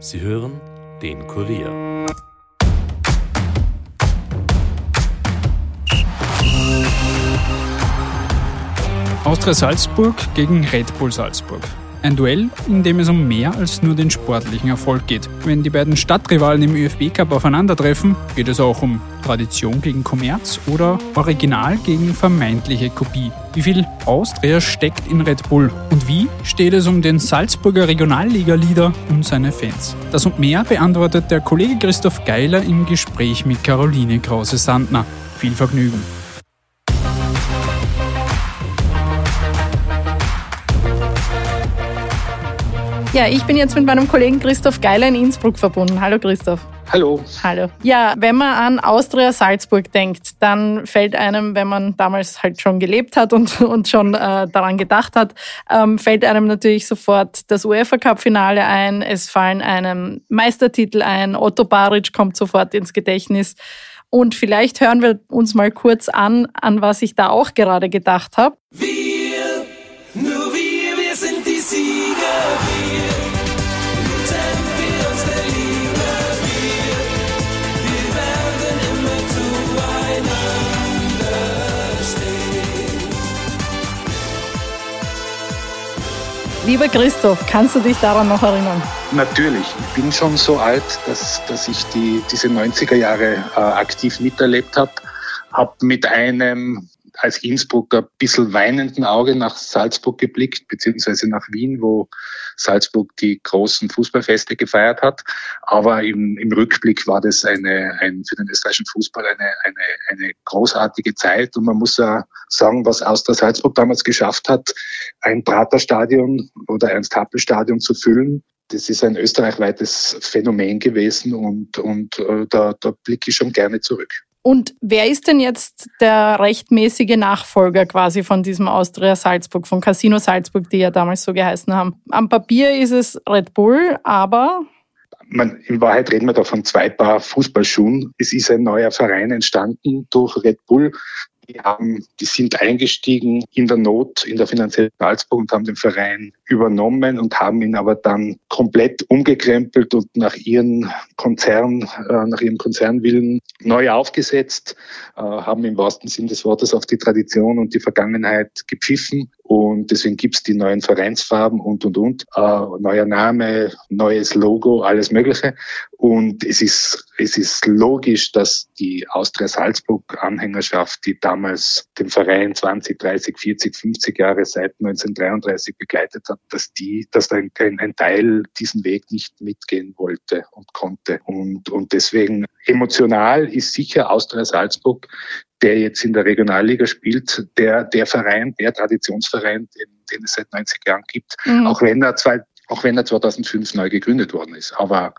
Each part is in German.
Sie hören den Kurier. Austria Salzburg gegen Red Bull Salzburg. Ein Duell, in dem es um mehr als nur den sportlichen Erfolg geht. Wenn die beiden Stadtrivalen im ÖFB Cup aufeinandertreffen, geht es auch um Tradition gegen Kommerz oder Original gegen vermeintliche Kopie. Wie viel Austria steckt in Red Bull und wie steht es um den Salzburger Regionalliga-Leader und seine Fans? Das und mehr beantwortet der Kollege Christoph Geiler im Gespräch mit Caroline Krause-Sandner. Viel Vergnügen! Ja, ich bin jetzt mit meinem Kollegen Christoph Geiler in Innsbruck verbunden. Hallo Christoph. Hallo. Hallo. Ja, wenn man an Austria Salzburg denkt, dann fällt einem, wenn man damals halt schon gelebt hat und, und schon äh, daran gedacht hat, ähm, fällt einem natürlich sofort das UEFA Cup Finale ein. Es fallen einem Meistertitel ein. Otto Baric kommt sofort ins Gedächtnis. Und vielleicht hören wir uns mal kurz an, an was ich da auch gerade gedacht habe. Wir, nur wir, wir sind die Sieger. Lieber Christoph, kannst du dich daran noch erinnern? Natürlich, ich bin schon so alt, dass, dass ich die, diese 90er Jahre äh, aktiv miterlebt habe. Habe mit einem als Innsbrucker ein bisschen weinenden Auge nach Salzburg geblickt, beziehungsweise nach Wien, wo Salzburg die großen Fußballfeste gefeiert hat. Aber im, im Rückblick war das eine, ein, für den österreichischen Fußball eine, eine, eine großartige Zeit. Und man muss ja sagen, was Austria Salzburg damals geschafft hat, ein Praterstadion oder Ernst-Happel-Stadion zu füllen. Das ist ein österreichweites Phänomen gewesen und, und äh, da, da blicke ich schon gerne zurück. Und wer ist denn jetzt der rechtmäßige Nachfolger quasi von diesem Austria Salzburg, von Casino Salzburg, die ja damals so geheißen haben? Am Papier ist es Red Bull, aber man, in Wahrheit reden wir da von zwei Paar Fußballschuhen. Es ist ein neuer Verein entstanden durch Red Bull. Die, haben, die sind eingestiegen in der Not, in der finanziellen Salzburg und haben den Verein übernommen und haben ihn aber dann komplett umgekrempelt und nach ihren Konzern, äh, nach ihrem Konzernwillen neu aufgesetzt, äh, haben im wahrsten Sinn des Wortes auf die Tradition und die Vergangenheit gepfiffen und deswegen gibt's die neuen Vereinsfarben und, und, und. Äh, neuer Name, neues Logo, alles Mögliche. Und es ist, es ist logisch, dass die Austria Salzburg-Anhängerschaft, die damals den Verein 20, 30, 40, 50 Jahre seit 1933 begleitet hat, dass die, dass ein, ein Teil diesen Weg nicht mitgehen wollte und konnte. Und, und deswegen emotional ist sicher Austria Salzburg der jetzt in der Regionalliga spielt, der, der Verein, der Traditionsverein, den, den es seit 90 Jahren gibt, mhm. auch wenn er zwei, auch wenn er 2005 neu gegründet worden ist. Aber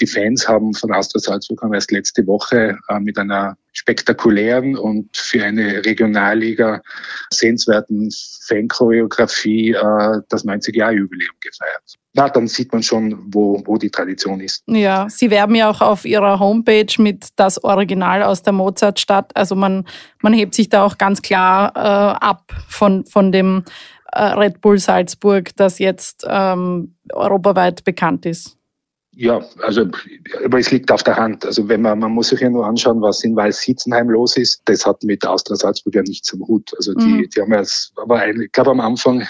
die Fans haben von Austria Salzburg haben erst letzte Woche äh, mit einer spektakulären und für eine Regionalliga sehenswerten Fanchoreografie äh, das 90-Jahr-Jubiläum gefeiert. Na, dann sieht man schon, wo, wo die Tradition ist. Ja, Sie werben ja auch auf Ihrer Homepage mit das Original aus der Mozartstadt. Also man, man hebt sich da auch ganz klar äh, ab von, von dem Red Bull Salzburg, das jetzt ähm, europaweit bekannt ist. Ja, also aber es liegt auf der Hand. Also wenn man, man muss sich ja nur anschauen, was in Weißsitzenheim los ist. Das hat mit Austria Salzburg ja nichts am Hut. Also die, mhm. die haben ja, aber ein, ich glaube am Anfang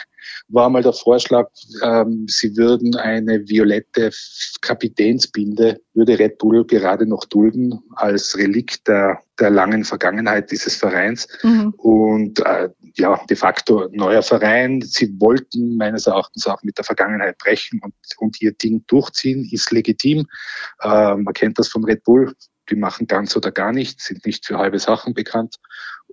war mal der Vorschlag, ähm, sie würden eine violette Kapitänsbinde, würde Red Bull gerade noch dulden als Relikt der, der langen Vergangenheit dieses Vereins. Mhm. Und äh, ja, de facto neuer Verein. Sie wollten meines Erachtens auch mit der Vergangenheit brechen und, und ihr Ding durchziehen, ist legitim. Äh, man kennt das von Red Bull. Die machen ganz oder gar nichts, sind nicht für halbe Sachen bekannt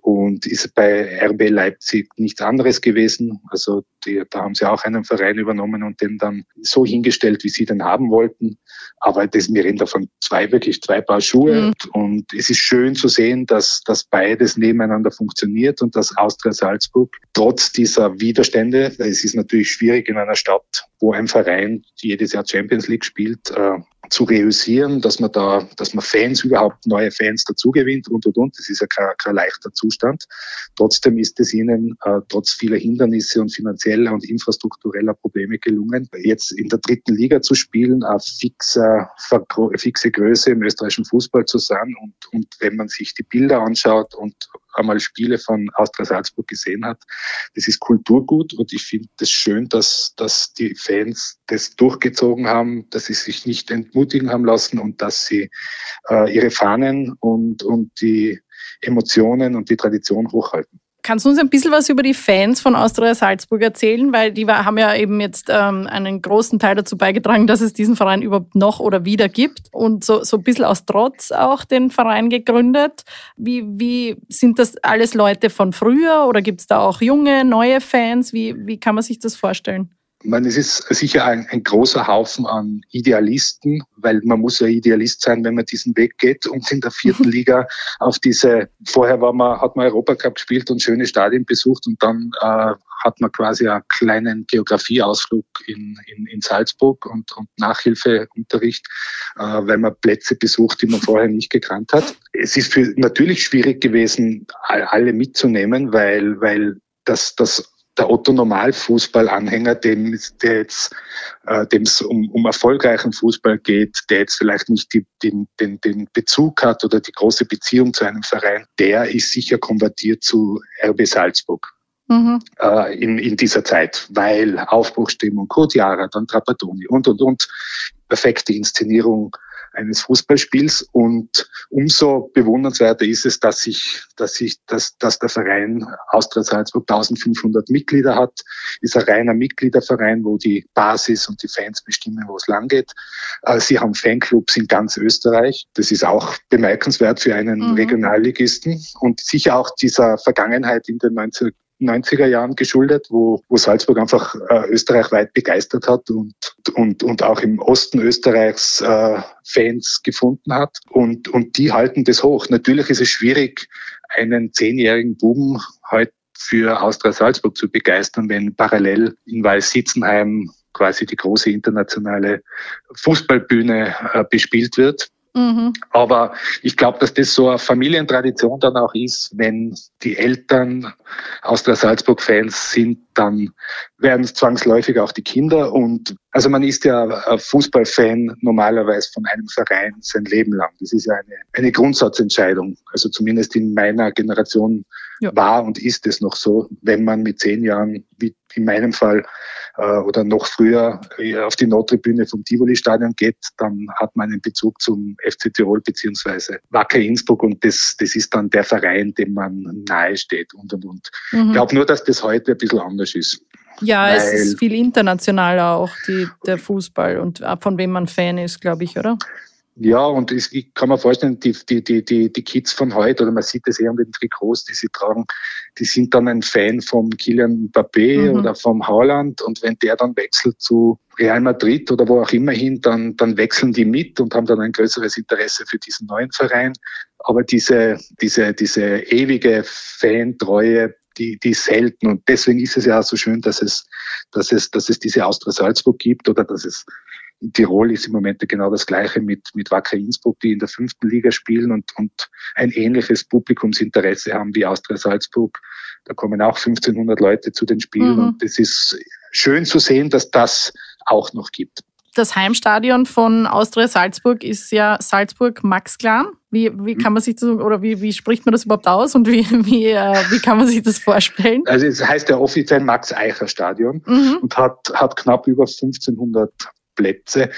und ist bei RB Leipzig nichts anderes gewesen. Also die, da haben sie auch einen Verein übernommen und den dann so hingestellt, wie sie den haben wollten. Aber das, wir reden davon zwei, wirklich zwei Paar Schuhe. Mhm. Und, es ist schön zu sehen, dass, dass beides nebeneinander funktioniert und dass Austria Salzburg trotz dieser Widerstände, es ist natürlich schwierig in einer Stadt, wo ein Verein jedes Jahr Champions League spielt, äh, zu reüssieren, dass man da, dass man Fans überhaupt neue Fans dazu gewinnt und und und. Das ist ja kein, kein leichter Zustand. Trotzdem ist es ihnen äh, trotz vieler Hindernisse und finanzieller und infrastruktureller Probleme gelungen, jetzt in der dritten Liga zu spielen, eine fixe, fixe Größe im österreichischen Fußball zu sein. Und, und wenn man sich die Bilder anschaut und einmal Spiele von Austria Salzburg gesehen hat, das ist Kulturgut und ich finde es das schön, dass, dass die Fans das durchgezogen haben, dass sie sich nicht entmutigen haben lassen und dass sie äh, ihre Fahnen und, und die Emotionen und die Tradition hochhalten. Kannst du uns ein bisschen was über die Fans von Austria Salzburg erzählen? Weil die haben ja eben jetzt ähm, einen großen Teil dazu beigetragen, dass es diesen Verein überhaupt noch oder wieder gibt und so, so ein bisschen aus Trotz auch den Verein gegründet. Wie, wie sind das alles Leute von früher oder gibt es da auch junge, neue Fans? Wie, wie kann man sich das vorstellen? Ich meine, es ist sicher ein, ein, großer Haufen an Idealisten, weil man muss ja Idealist sein, wenn man diesen Weg geht und in der vierten Liga auf diese, vorher war man, hat man Europacup gespielt und schöne Stadien besucht und dann äh, hat man quasi einen kleinen Geografieausflug in, in, in Salzburg und, und Nachhilfeunterricht, äh, weil man Plätze besucht, die man vorher nicht gekannt hat. Es ist für, natürlich schwierig gewesen, alle mitzunehmen, weil, weil das, das der Otto Normalfußballanhänger, dem der jetzt, äh, dem es um, um erfolgreichen Fußball geht, der jetzt vielleicht nicht die, den, den, den Bezug hat oder die große Beziehung zu einem Verein, der ist sicher konvertiert zu RB Salzburg. Mhm. Äh, in, in dieser Zeit, weil Aufbruchstimmung, Kodiara, dann Trapattoni und, und, und, perfekte Inszenierung, eines Fußballspiels. Und umso bewundernswerter ist es, dass sich, dass sich, dass, dass der Verein Austria Salzburg 1500 Mitglieder hat, ist ein reiner Mitgliederverein, wo die Basis und die Fans bestimmen, wo es lang geht. Äh, sie haben Fanclubs in ganz Österreich. Das ist auch bemerkenswert für einen mhm. Regionalligisten und sicher auch dieser Vergangenheit in den 90 90er Jahren geschuldet, wo, wo Salzburg einfach äh, österreichweit begeistert hat und, und, und auch im Osten Österreichs äh, Fans gefunden hat. Und, und die halten das hoch. Natürlich ist es schwierig, einen zehnjährigen Buben heute für Austria Salzburg zu begeistern, wenn parallel in Weiß-Sitzenheim quasi die große internationale Fußballbühne äh, bespielt wird. Mhm. Aber ich glaube, dass das so eine Familientradition dann auch ist, wenn die Eltern aus der Salzburg-Fans sind, dann werden es zwangsläufig auch die Kinder. Und also man ist ja Fußballfan normalerweise von einem Verein sein Leben lang. Das ist ja eine, eine Grundsatzentscheidung. Also zumindest in meiner Generation ja. war und ist es noch so, wenn man mit zehn Jahren, wie in meinem Fall, äh, oder noch früher äh, auf die Nordtribüne vom Tivoli-Stadion geht, dann hat man einen Bezug zum FC Tirol beziehungsweise Wacker Innsbruck und das, das ist dann der Verein, dem man nahe steht und und und. Mhm. Ich glaube nur, dass das heute ein bisschen anders ist. Ja, es ist viel internationaler auch, die, der Fußball und von wem man Fan ist, glaube ich, oder? Ja, und ich kann mir vorstellen, die, die, die, die, die Kids von heute, oder man sieht es eher an den Trikots, die sie tragen, die sind dann ein Fan vom Kilian Mbappé mhm. oder vom Haaland. Und wenn der dann wechselt zu Real Madrid oder wo auch immer hin, dann, dann wechseln die mit und haben dann ein größeres Interesse für diesen neuen Verein. Aber diese, diese, diese ewige Fantreue, die, die ist selten. Und deswegen ist es ja auch so schön, dass es, dass es, dass es diese Austria Salzburg gibt oder dass es in Tirol ist im Moment genau das Gleiche mit, mit Wacker Innsbruck, die in der fünften Liga spielen und, und ein ähnliches Publikumsinteresse haben wie Austria Salzburg. Da kommen auch 1500 Leute zu den Spielen mhm. und es ist schön zu sehen, dass das auch noch gibt. Das Heimstadion von Austria Salzburg ist ja Salzburg Max Clan. Wie, wie kann man sich das oder wie, wie spricht man das überhaupt aus und wie, wie, äh, wie kann man sich das vorstellen? Also es heißt ja offiziell Max Eicher Stadion mhm. und hat, hat knapp über 1500 Plätze.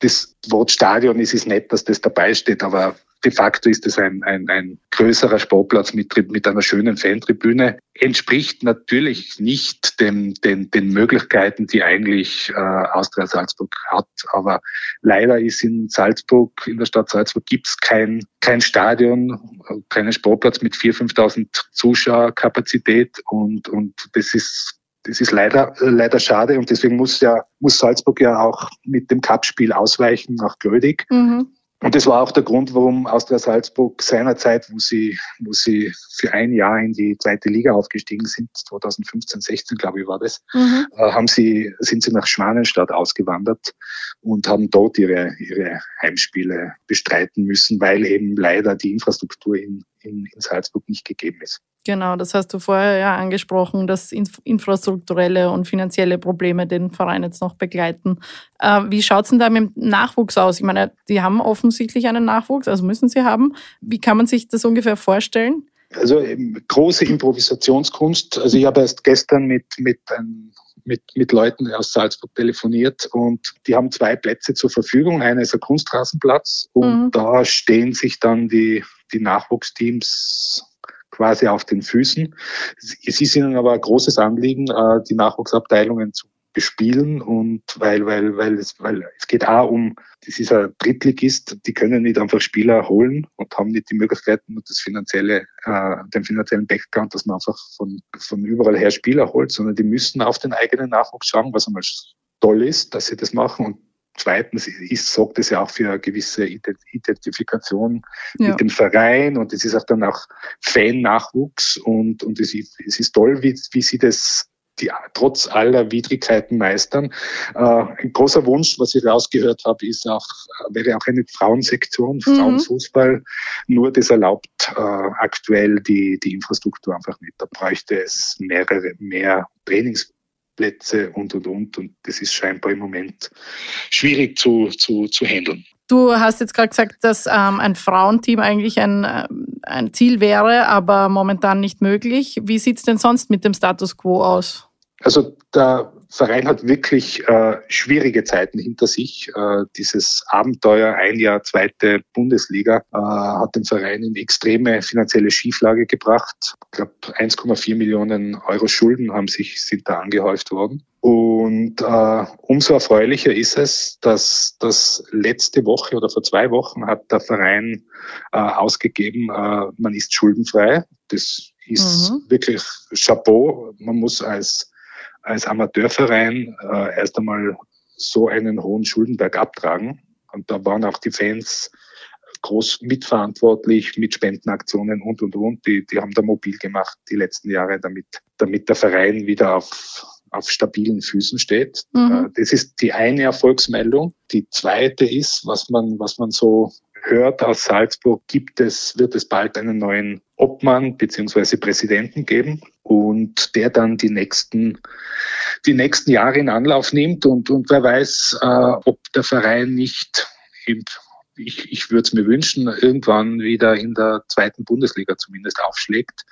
Das Wort Stadion ist es nett, dass das dabei steht, aber de facto ist es ein, ein, ein größerer Sportplatz mit, mit einer schönen Fantribüne. Entspricht natürlich nicht den, den, den Möglichkeiten, die eigentlich äh, Austria Salzburg hat. Aber leider ist in Salzburg, in der Stadt Salzburg, gibt's kein, kein Stadion, keinen Sportplatz mit 4.000, 5.000 Zuschauerkapazität. Und, und das ist das ist leider, leider schade und deswegen muss ja, muss Salzburg ja auch mit dem Cup-Spiel ausweichen nach Grödig. Mhm. Und das war auch der Grund, warum Austria Salzburg seinerzeit, wo sie, wo sie für ein Jahr in die zweite Liga aufgestiegen sind, 2015, 16 glaube ich war das, mhm. äh, haben sie, sind sie nach Schwanenstadt ausgewandert und haben dort ihre, ihre Heimspiele bestreiten müssen, weil eben leider die Infrastruktur in, in, in Salzburg nicht gegeben ist. Genau, das hast du vorher ja angesprochen, dass infrastrukturelle und finanzielle Probleme den Verein jetzt noch begleiten. Äh, wie schaut es denn da mit dem Nachwuchs aus? Ich meine, die haben offensichtlich einen Nachwuchs, also müssen sie haben. Wie kann man sich das ungefähr vorstellen? Also große Improvisationskunst. Also ich habe erst gestern mit, mit, ein, mit, mit Leuten aus Salzburg telefoniert und die haben zwei Plätze zur Verfügung. Einer ist ein Kunstrasenplatz und mhm. da stehen sich dann die, die Nachwuchsteams quasi auf den Füßen. Es ist ihnen aber ein großes Anliegen, äh, die Nachwuchsabteilungen zu bespielen und weil, weil, weil es, weil es geht auch um, das ist ein Drittligist, die können nicht einfach Spieler holen und haben nicht die Möglichkeiten und das finanzielle, äh, den finanziellen Background, dass man einfach von, von überall her Spieler holt, sondern die müssen auf den eigenen Nachwuchs schauen, was einmal toll ist, dass sie das machen und Zweitens ist, sorgt es ja auch für eine gewisse Identifikation ja. mit dem Verein und es ist auch dann auch Fan-Nachwuchs und, und es, ist, es ist toll, wie, wie sie das die trotz aller Widrigkeiten meistern. Äh, ein großer Wunsch, was ich rausgehört habe, ist auch, wäre auch eine Frauensektion, mhm. Frauenfußball. Nur das erlaubt äh, aktuell die, die Infrastruktur einfach nicht. Da bräuchte es mehrere, mehr Trainingsplätze und, und, und. Und das ist scheinbar im Moment schwierig zu, zu, zu handeln. Du hast jetzt gerade gesagt, dass ähm, ein Frauenteam eigentlich ein, äh, ein Ziel wäre, aber momentan nicht möglich. Wie sieht es denn sonst mit dem Status quo aus? Also der Verein hat wirklich äh, schwierige Zeiten hinter sich. Äh, dieses Abenteuer, ein Jahr zweite Bundesliga, äh, hat den Verein in extreme finanzielle Schieflage gebracht. Ich glaube, 1,4 Millionen Euro Schulden haben sich, sind da angehäuft worden. Und äh, umso erfreulicher ist es, dass das letzte Woche oder vor zwei Wochen hat der Verein äh, ausgegeben, äh, man ist schuldenfrei. Das ist mhm. wirklich Chapeau. Man muss als als Amateurverein äh, erst einmal so einen hohen Schuldenberg abtragen. Und da waren auch die Fans groß mitverantwortlich mit Spendenaktionen und, und, und. Die, die haben da mobil gemacht die letzten Jahre, damit, damit der Verein wieder auf, auf stabilen Füßen steht. Mhm. Äh, das ist die eine Erfolgsmeldung. Die zweite ist, was man, was man so hört aus Salzburg, gibt es, wird es bald einen neuen Obmann beziehungsweise Präsidenten geben und der dann die nächsten, die nächsten Jahre in Anlauf nimmt und, und wer weiß, äh, ob der Verein nicht eben ich, ich würde es mir wünschen, irgendwann wieder in der zweiten Bundesliga zumindest aufschlägt,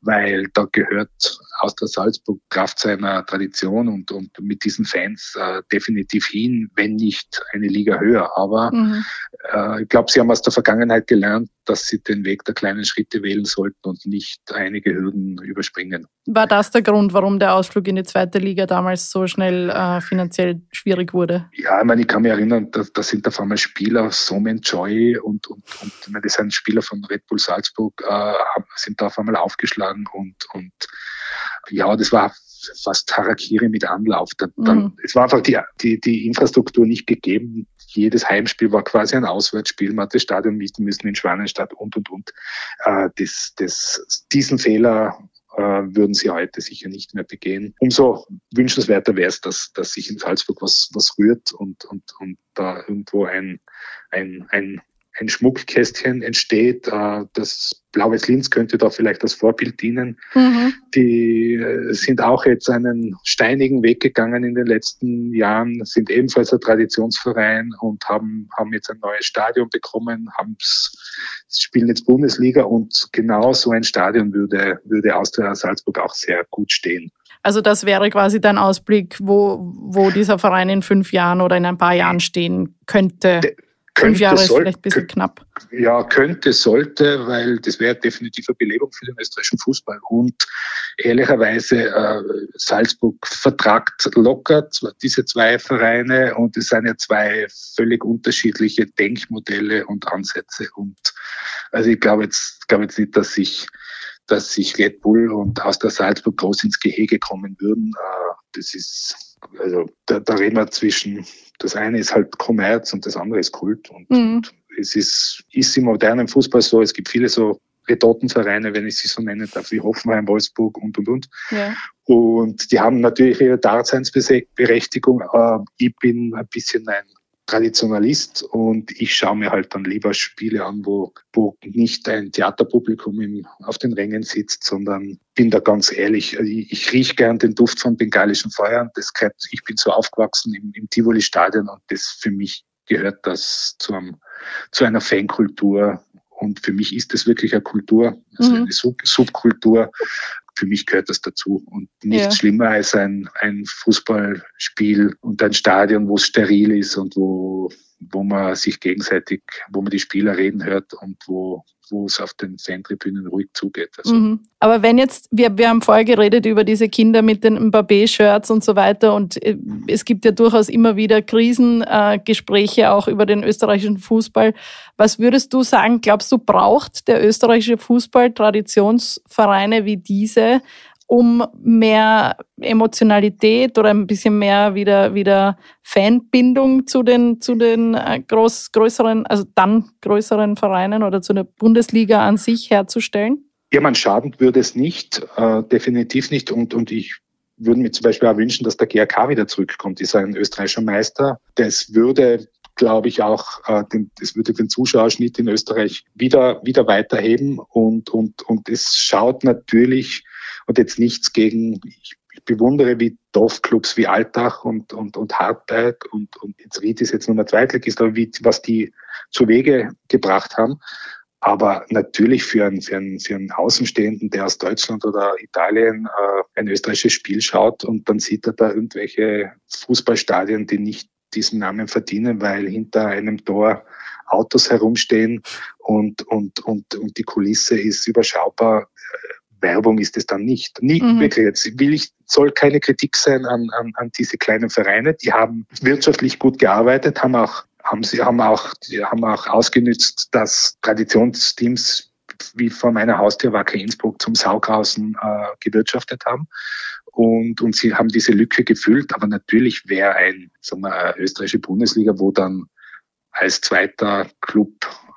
weil da gehört Austria Salzburg Kraft seiner Tradition und, und mit diesen Fans äh, definitiv hin, wenn nicht eine Liga höher. Aber mhm. äh, ich glaube, sie haben aus der Vergangenheit gelernt, dass sie den Weg der kleinen Schritte wählen sollten und nicht einige Hürden überspringen. War das der Grund, warum der Ausflug in die zweite Liga damals so schnell äh, finanziell schwierig wurde? Ja, ich meine, ich kann mich erinnern, da, da sind auf einmal Spieler, Somen Joy und, und, und ich meine, das sind Spieler von Red Bull Salzburg, äh, sind da auf einmal aufgeschlagen und, und ja, das war fast Harakiri mit Anlauf. Dann, mhm. es war einfach die, die, die Infrastruktur nicht gegeben. Jedes Heimspiel war quasi ein Auswärtsspiel. Man hat das Stadion mieten müssen in Schwanenstadt und, und, und. Äh, das, das, diesen Fehler äh, würden sie heute sicher nicht mehr begehen. Umso wünschenswerter wäre es, dass, dass sich in Salzburg was, was rührt und, und, und da irgendwo ein, ein, ein ein Schmuckkästchen entsteht. Äh, das Blaues Linz könnte da vielleicht als Vorbild dienen. Mhm. Die äh, sind auch jetzt einen steinigen Weg gegangen in den letzten Jahren, sind ebenfalls ein Traditionsverein und haben, haben jetzt ein neues Stadion bekommen, haben spielen jetzt Bundesliga und genau so ein Stadion würde, würde Austria Salzburg auch sehr gut stehen. Also das wäre quasi dein Ausblick, wo, wo dieser Verein in fünf Jahren oder in ein paar Jahren stehen könnte. De Fünf Jahre ist vielleicht ein bisschen knapp. Ja, könnte, sollte, weil das wäre definitiv eine Belebung für den österreichischen Fußball. Und ehrlicherweise, äh, Salzburg vertragt locker diese zwei Vereine und es sind ja zwei völlig unterschiedliche Denkmodelle und Ansätze. Und also ich glaube jetzt, glaube jetzt nicht, dass sich dass sich Red Bull und aus der Salzburg groß ins Gehege kommen würden. Äh, das ist, also da, da reden wir zwischen, das eine ist halt Kommerz und das andere ist Kult. Und, mhm. und es ist, ist im modernen Fußball so, es gibt viele so Retortenvereine, wenn ich sie so nennen darf, wie Hoffenheim, Wolfsburg und, und, und. Ja. Und die haben natürlich ihre Daseinsberechtigung. Äh, ich bin ein bisschen ein Traditionalist und ich schaue mir halt dann lieber Spiele an, wo, wo nicht ein Theaterpublikum im, auf den Rängen sitzt, sondern bin da ganz ehrlich, ich, ich rieche gern den Duft von bengalischen Feuern. Das gehört, ich bin so aufgewachsen im, im Tivoli-Stadion und das für mich gehört das zu, einem, zu einer Fankultur. Und für mich ist das wirklich eine Kultur, also mhm. eine Sub Subkultur. Für mich gehört das dazu. Und nichts ja. schlimmer als ein, ein Fußballspiel und ein Stadion, wo es steril ist und wo, wo man sich gegenseitig, wo man die Spieler reden hört und wo, wo es auf den Fantribünen ruhig zugeht. Also. Mhm. Aber wenn jetzt, wir, wir haben vorher geredet über diese Kinder mit den Mbappé-Shirts und so weiter und äh, es gibt ja durchaus immer wieder Krisengespräche äh, auch über den österreichischen Fußball. Was würdest du sagen, glaubst du, braucht der österreichische Fußball Traditionsvereine wie diese, um mehr Emotionalität oder ein bisschen mehr wieder, wieder Fanbindung zu den, zu den äh, groß, größeren, also dann größeren Vereinen oder zu der Bundesliga an sich herzustellen? Ja, man schaden würde es nicht, äh, definitiv nicht. Und, und ich würde mir zum Beispiel auch wünschen, dass der GRK wieder zurückkommt. Ist ein österreichischer Meister. Das würde glaube ich auch, äh, den, das würde den Zuschauerschnitt in Österreich wieder, wieder weiterheben und, und, und es schaut natürlich und jetzt nichts gegen, ich, bewundere wie Dorfclubs wie Altach und, und, und Hartberg und, und jetzt Ried ist jetzt Nummer Zweitligist, aber wie, was die zu Wege gebracht haben. Aber natürlich für einen, für, einen, für einen Außenstehenden, der aus Deutschland oder Italien äh, ein österreichisches Spiel schaut und dann sieht er da irgendwelche Fußballstadien, die nicht diesen Namen verdienen, weil hinter einem Tor Autos herumstehen und, und, und, und die Kulisse ist überschaubar. Werbung ist es dann nicht. Nie, mhm. wirklich, jetzt will ich, soll keine Kritik sein an, an, an diese kleinen Vereine. Die haben wirtschaftlich gut gearbeitet, haben auch, haben sie, haben auch, haben auch ausgenützt, dass Traditionsteams wie vor meiner Haustür Wacker Innsbruck zum Saugrausen äh, gewirtschaftet haben. Und, und sie haben diese Lücke gefüllt. Aber natürlich wäre ein, sagen wir, österreichische Bundesliga, wo dann als zweiter Club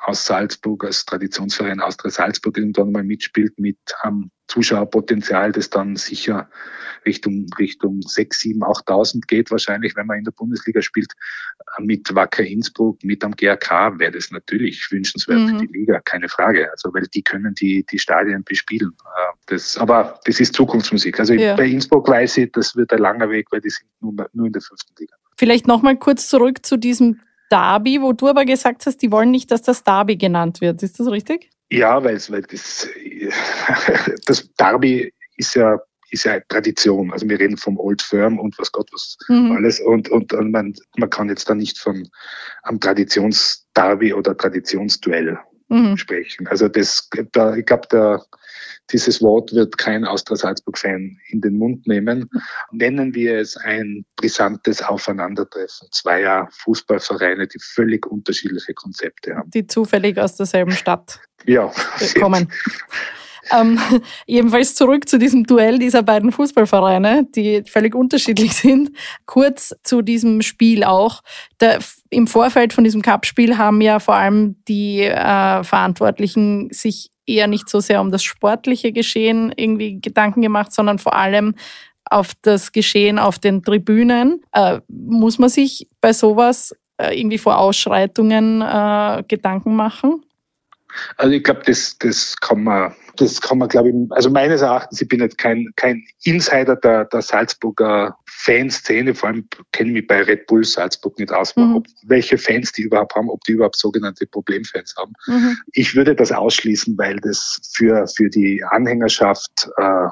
aus Salzburg, als Traditionsverein Austria Salzburg irgendwann mal mitspielt mit ähm, Zuschauerpotenzial, das dann sicher Richtung, Richtung 6, 7, 8.000 geht wahrscheinlich, wenn man in der Bundesliga spielt. Mit Wacker Innsbruck, mit am GRK wäre das natürlich wünschenswert mhm. für die Liga, keine Frage. Also, weil die können die, die Stadien bespielen. Äh, das, aber das ist Zukunftsmusik. Also ja. bei Innsbruck weiß ich, das wird ein langer Weg, weil die sind nur, nur in der fünften Liga. Vielleicht nochmal kurz zurück zu diesem Derby, wo du aber gesagt hast, die wollen nicht, dass das Derby genannt wird. Ist das richtig? Ja, weil, weil das, das Derby ist ja, ist ja Tradition. Also wir reden vom Old Firm und was Gott was mhm. alles. Und, und, und man, man kann jetzt da nicht von einem Traditionsderby oder Traditionsduell mhm. sprechen. Also das, da, ich glaube, der, dieses Wort wird kein Austria-Salzburg-Fan in den Mund nehmen. Nennen wir es ein brisantes Aufeinandertreffen zweier Fußballvereine, die völlig unterschiedliche Konzepte haben. Die zufällig aus derselben Stadt ja, kommen. Ähm, jedenfalls zurück zu diesem Duell dieser beiden Fußballvereine, die völlig unterschiedlich sind. Kurz zu diesem Spiel auch. Der, Im Vorfeld von diesem Cup-Spiel haben ja vor allem die äh, Verantwortlichen sich eher nicht so sehr um das sportliche Geschehen irgendwie Gedanken gemacht, sondern vor allem auf das Geschehen auf den Tribünen. Äh, muss man sich bei sowas äh, irgendwie vor Ausschreitungen äh, Gedanken machen? Also ich glaube, das, das kann man, das kann man, glaube ich, also meines Erachtens, ich bin jetzt kein, kein Insider der, der Salzburger Fanszene, vor allem kenne ich mich bei Red Bull Salzburg nicht aus, mhm. ob, welche Fans die überhaupt haben, ob die überhaupt sogenannte Problemfans haben. Mhm. Ich würde das ausschließen, weil das für, für die Anhängerschaft äh,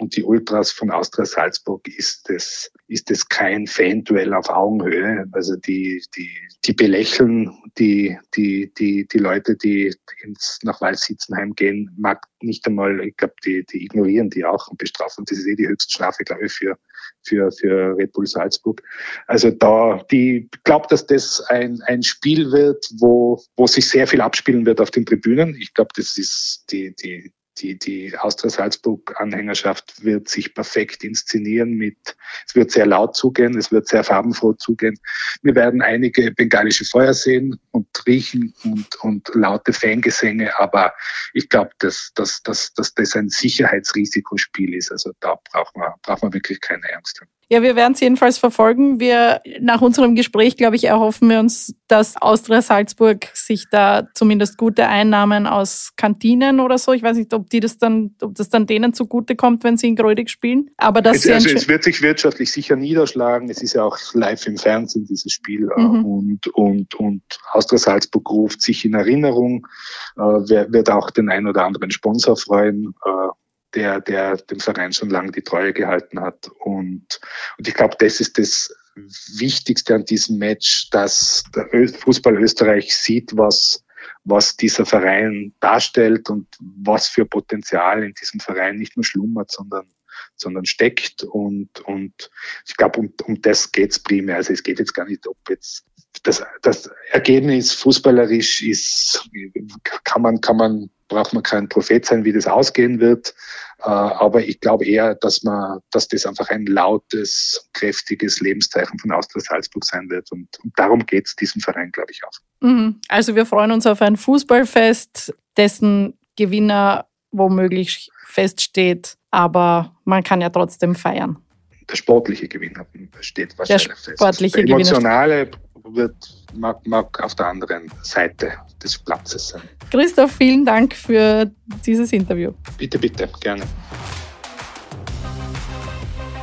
und die Ultras von Austria Salzburg ist es, ist es kein Fan-Duell auf Augenhöhe. Also die, die, die belächeln die, die, die, die Leute, die ins, nach Waldsitzenheim gehen, mag nicht einmal, ich glaube, die, die ignorieren die auch und bestrafen. Das ist eh die höchste Strafe, glaube ich, für, für, für Red Bull Salzburg. Also da, die glaube, dass das ein, ein Spiel wird, wo, wo sich sehr viel abspielen wird auf den Tribünen. Ich glaube, das ist die, die, die, die Austria Salzburg-Anhängerschaft wird sich perfekt inszenieren mit, es wird sehr laut zugehen, es wird sehr farbenfroh zugehen. Wir werden einige bengalische Feuer sehen und riechen und, und laute Fangesänge, aber ich glaube, dass, dass, dass, dass das ein Sicherheitsrisikospiel ist. Also da braucht man, braucht man wirklich keine Angst haben. Ja, wir werden es jedenfalls verfolgen. Wir, nach unserem Gespräch, glaube ich, erhoffen wir uns, dass Austria Salzburg sich da zumindest gute Einnahmen aus Kantinen oder so, ich weiß nicht, ob die das dann, ob das dann denen zugute kommt, wenn sie in Grödig spielen. Aber das es, also es wird sich wirtschaftlich sicher niederschlagen. Es ist ja auch live im Fernsehen, dieses Spiel. Äh, mhm. Und, und, und Austria Salzburg ruft sich in Erinnerung, äh, wird auch den ein oder anderen Sponsor freuen. Äh, der, der dem Verein schon lange die Treue gehalten hat. Und, und ich glaube, das ist das Wichtigste an diesem Match, dass der Fußball Österreich sieht, was, was dieser Verein darstellt und was für Potenzial in diesem Verein nicht nur schlummert, sondern sondern steckt und, und ich glaube, um, um das geht's primär. Also es geht jetzt gar nicht, ob jetzt das, das Ergebnis fußballerisch ist, kann man, kann man, braucht man kein Prophet sein, wie das ausgehen wird. Äh, aber ich glaube eher, dass man, dass das einfach ein lautes, kräftiges Lebenszeichen von Austria Salzburg sein wird. Und, und darum geht's diesem Verein, glaube ich, auch. Mhm. Also wir freuen uns auf ein Fußballfest, dessen Gewinner womöglich feststeht, aber man kann ja trotzdem feiern. Der sportliche Gewinner steht wahrscheinlich der sportliche fest. Der emotionale wird, mag, mag auf der anderen Seite des Platzes sein. Christoph, vielen Dank für dieses Interview. Bitte, bitte, gerne.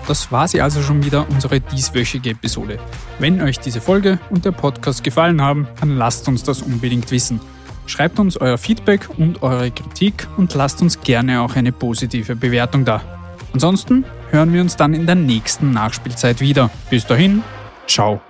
Das war sie also schon wieder, unsere dieswöchige Episode. Wenn euch diese Folge und der Podcast gefallen haben, dann lasst uns das unbedingt wissen. Schreibt uns euer Feedback und eure Kritik und lasst uns gerne auch eine positive Bewertung da. Ansonsten hören wir uns dann in der nächsten Nachspielzeit wieder. Bis dahin, ciao.